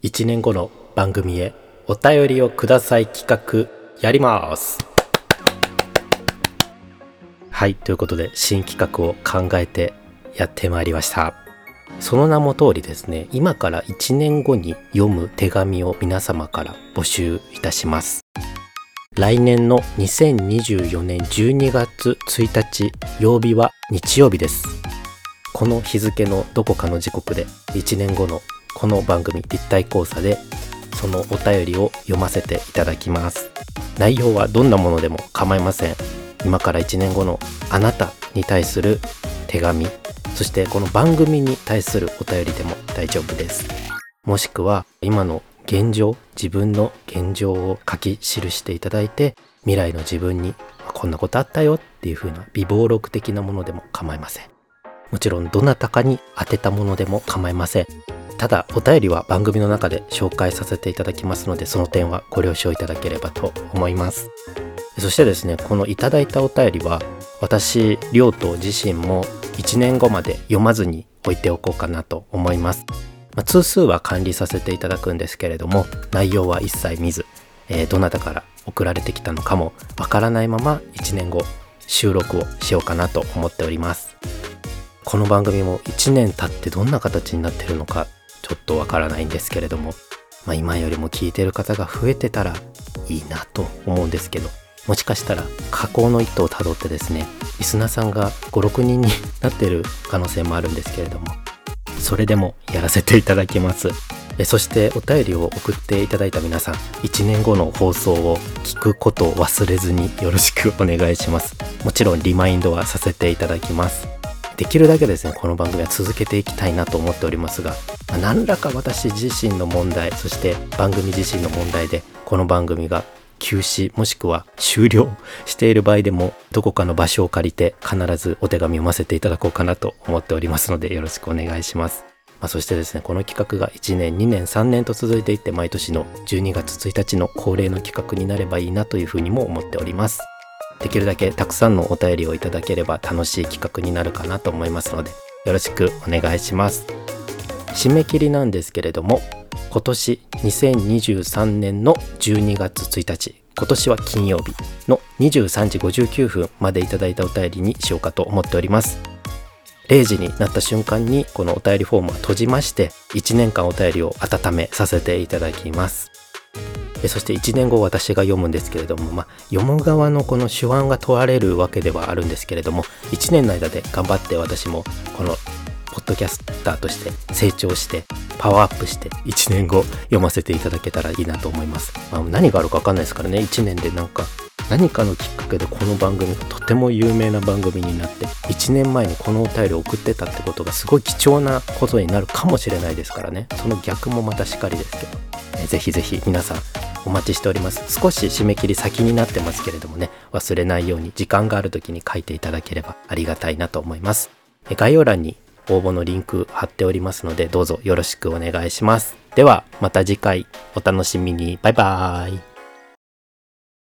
1年後の番組へお便りをください企画やります。はいということで新企画を考えてやってまいりました。その名も通りですね今から1年後に読む手紙を皆様から募集いたします。来年の2024年12月1日曜日は日曜日です。この日付のどこかの時刻で1年後のこの番組立体交差でそのお便りを読ませていただきます。内容はどんなものでも構いません。今から1年後のあなたに対する手紙そしてこの番組に対するお便りでも大丈夫です。もしくは今の現状自分の現状を書き記していただいて未来の自分にこんなことあったよっていう風な微暴録的なものでも構いません。もちろんどなたかに当てたものでも構いません。ただお便りは番組の中で紹介させていただきますのでその点はご了承いただければと思います。そしてですねこのいただいたお便りは私亮と自身も1年後まで読まずに置いておこうかなと思います、まあ、通数は管理させていただくんですけれども内容は一切見ず、えー、どなたから送られてきたのかもわからないまま1年後収録をしようかなと思っております。この番組も1年経ってどんな形になってるのかちょっとわからないんですけれども、まあ、今よりも聞いてる方が増えてたらいいなと思うんですけどもしかしたら加工の一途をたどってですねリスナーさんが56人になってる可能性もあるんですけれどもそれでもやらせていただきます。えそしてお便りを送っていただいた皆さん1年後の放送を聞くことを忘れずによろしくお願いします。もちろんリマインドはさせていただきます。できるだけですねこの番組は続けていきたいなと思っておりますが、まあ、何らか私自身の問題そして番組自身の問題でこの番組が休止もしくは終了している場合でもどこかの場所を借りて必ずお手紙読ませていただこうかなと思っておりますのでよろしくお願いします。まあ、そしてですね、この企画が1年、2年、3年と続いていって毎年の12月1日の恒例の企画になればいいなというふうにも思っております。できるだけたくさんのお便りをいただければ楽しい企画になるかなと思いますのでよろしくお願いします。締め切りなんですけれども今年2023年の12月1日今年は金曜日の23時59分までいただいたお便りにしようかと思っております。0時になった瞬間にこのお便りフォームは閉じまして1年間お便りを温めさせていただきます。そして1年後私が読むんですけれども、まあ、読む側のこの手腕が問われるわけではあるんですけれども1年の間で頑張って私もこのポッドキャスターとして成長してパワーアップして1年後読ませていただけたらいいなと思います、まあ、何があるか分かんないですからね。1年でなんか何かのきっかけでこの番組がとても有名な番組になって1年前にこのお便りを送ってたってことがすごい貴重なことになるかもしれないですからね。その逆もまたしかりですけど。ぜひぜひ皆さんお待ちしております。少し締め切り先になってますけれどもね忘れないように時間がある時に書いていただければありがたいなと思います。概要欄に応募のリンク貼っておりますのでどうぞよろしくお願いします。ではまた次回お楽しみに。バイバーイ。